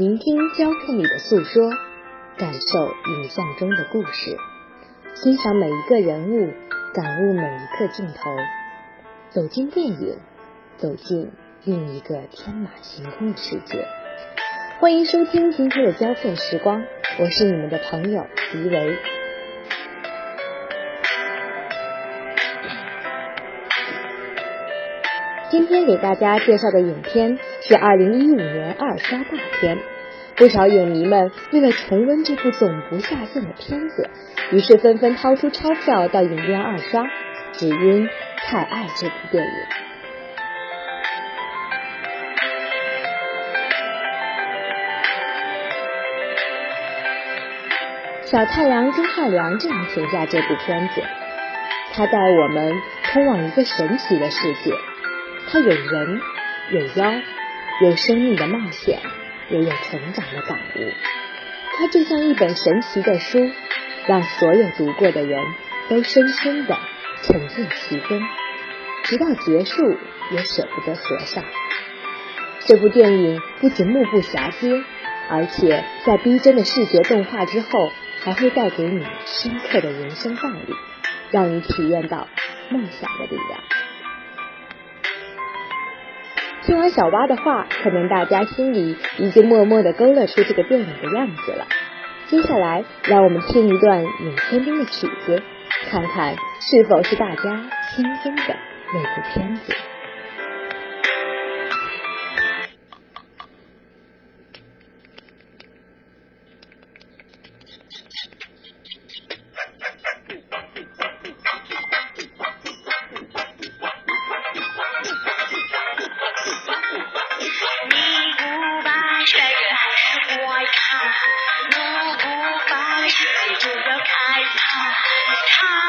聆听胶片里的诉说，感受影像中的故事，欣赏每一个人物，感悟每一刻镜头，走进电影，走进另一个天马行空的世界。欢迎收听今天的胶片时光，我是你们的朋友迪维。今天给大家介绍的影片是二零一五年二刷大片，不少影迷们为了重温这部总不下线的片子，于是纷纷掏出钞票到影院二刷，只因太爱这部电影。小太阳金汉良这样评价这部片子：它带我们通往一个神奇的世界。它有人，有妖，有生命的冒险，也有成长的感悟。它就像一本神奇的书，让所有读过的人都深深的沉浸其中，直到结束也舍不得合上。这部电影不仅目不暇接，而且在逼真的视觉动画之后，还会带给你深刻的人生道理，让你体验到梦想的力量。听完小蛙的话，可能大家心里已经默默的勾勒出这个电影的样子了。接下来，让我们听一段影片中的曲子，看看是否是大家心中的那部片子。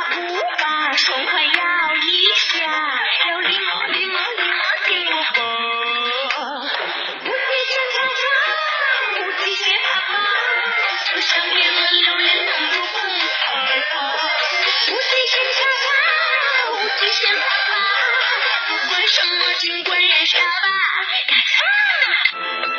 不把胸快摇一下，有礼貌，礼貌，礼貌，听我。不随声吵吵，不随声怕怕，不想别人留恋那副风采。不随声吵吵，不随声怕怕，不管什么尽管也杀吧，咔嚓。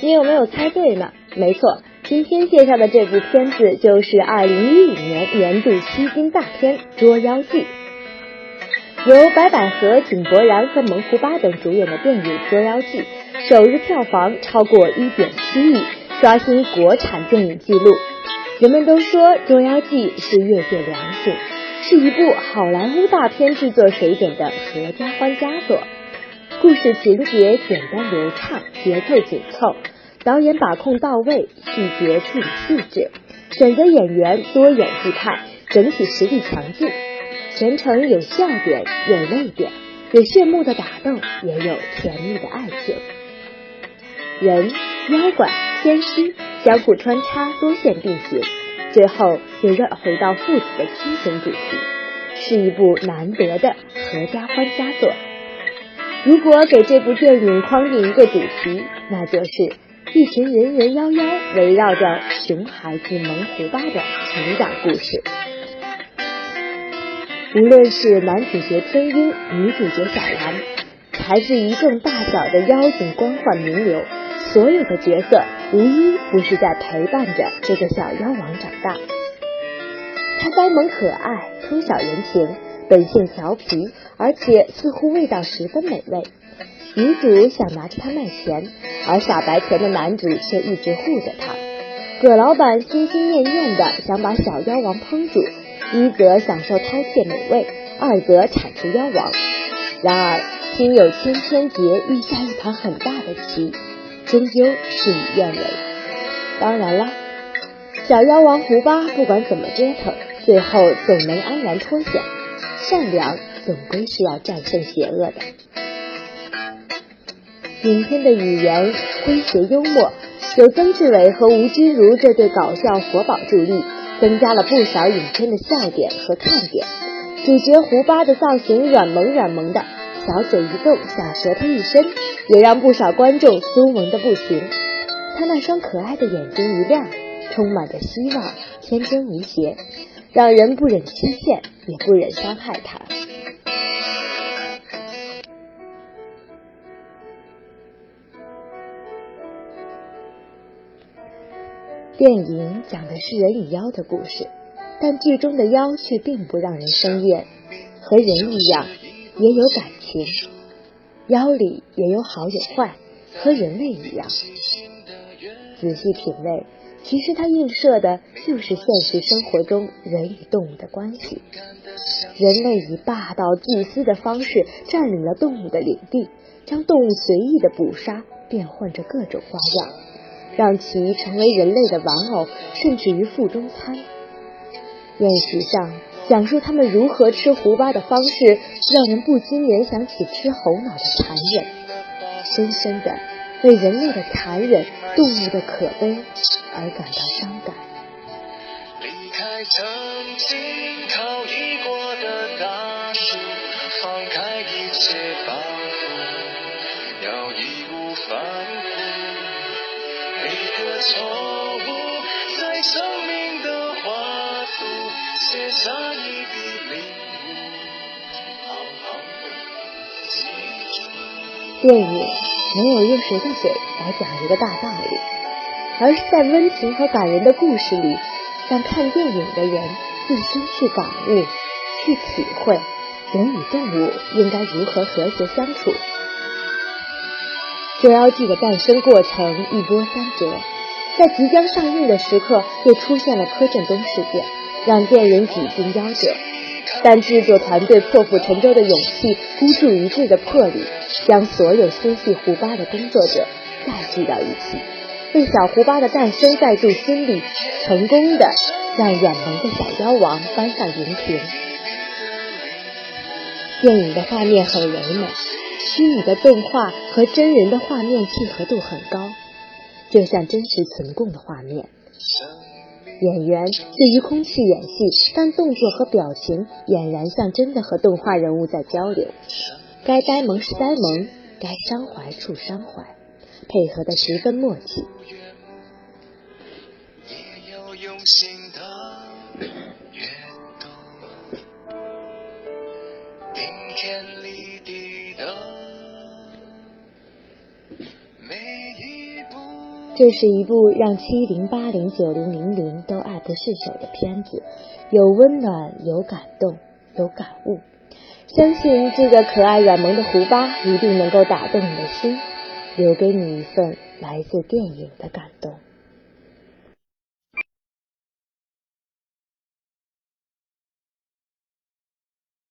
你有没有猜对呢？没错，今天介绍的这部片子就是二零一五年年度吸金大片《捉妖记》。由白百合、井柏然和萌胡巴等主演的电影《捉妖记》，首日票房超过一点七亿，刷新国产电影纪录。人们都说《捉妖记》是业界良心，是一部好莱坞大片制作水准的合家欢佳作。故事情节简单流畅，节奏紧凑，导演把控到位，细节处理细致，选择演员多演技派，整体实力强劲，全程有笑点，有泪点，有炫目的打斗，也有甜蜜的爱情。人、妖怪、仙师相互穿插，多线并行，最后又绕回到父子的亲情主题，是一部难得的合家欢佳作。如果给这部电影框定一个主题，那就是一群人人妖妖围绕着熊孩子猛虎巴的成长故事。无论是男主角天鹰、女主角小兰，还是一众大小的妖精官宦名流，所有的角色无一不是在陪伴着这个小妖王长大。他呆萌可爱，通晓人情。本性调皮，而且似乎味道十分美味。女主想拿着它卖钱，而傻白甜的男主却一直护着她。葛老板心心念念的想把小妖王烹煮，一则享受饕餮美味，二则铲除妖王。然而心有千千结，欲下一盘很大的棋，终究事与愿违。当然了，小妖王胡巴不管怎么折腾，最后总能安然脱险。善良总归是要战胜邪恶的。影片的语言诙谐幽默，有曾志伟和吴君如这对搞笑活宝助力，增加了不少影片的笑点和看点。主角胡巴的造型软萌软萌的，小嘴一动，小舌头一伸，也让不少观众酥萌的不行。他那双可爱的眼睛一亮，充满着希望，天真无邪。让人不忍欺骗，也不忍伤害他。电影讲的是人与妖的故事，但剧中的妖却并不让人生厌，和人一样也有感情，妖里也有好有坏，和人类一样。仔细品味，其实它映射的就是现实生活中人与动物的关系。人类以霸道自私的方式占领了动物的领地，将动物随意的捕杀，变换着各种花样。让其成为人类的玩偶，甚至于腹中餐。宴席上讲述他们如何吃胡巴的方式，让人不禁联想起吃猴脑的残忍，深深的为人类的残忍、动物的可悲而感到伤感。离开曾经靠依写下一笔领悟好好的记住电影没有用谁的嘴来讲一个大道理而是在温情和感人的故事里让看电影的人自身去感悟去体会人与动物应该如何和谐相处。捉妖记的诞生过程一波三折。在即将上映的时刻，又出现了柯震东事件，让电影几近夭折。但制作团队破釜沉舟的勇气、孤注一掷的魄力，将所有心系胡巴的工作者再聚到一起，为小胡巴的诞生再注新力，成功的让远萌的小妖王搬上荧屏。电影的画面很唯美，虚拟的动画和真人的画面契合度很高。就像真实存供的画面，演员对于空气演戏，但动作和表情俨然像真的和动画人物在交流。该呆萌是呆萌，该伤怀处伤怀，配合的十分默契。这是一部让七零八零九零零零都爱不释手的片子，有温暖，有感动，有感悟。相信这个可爱软萌的胡巴一定能够打动你的心，留给你一份来自电影的感动。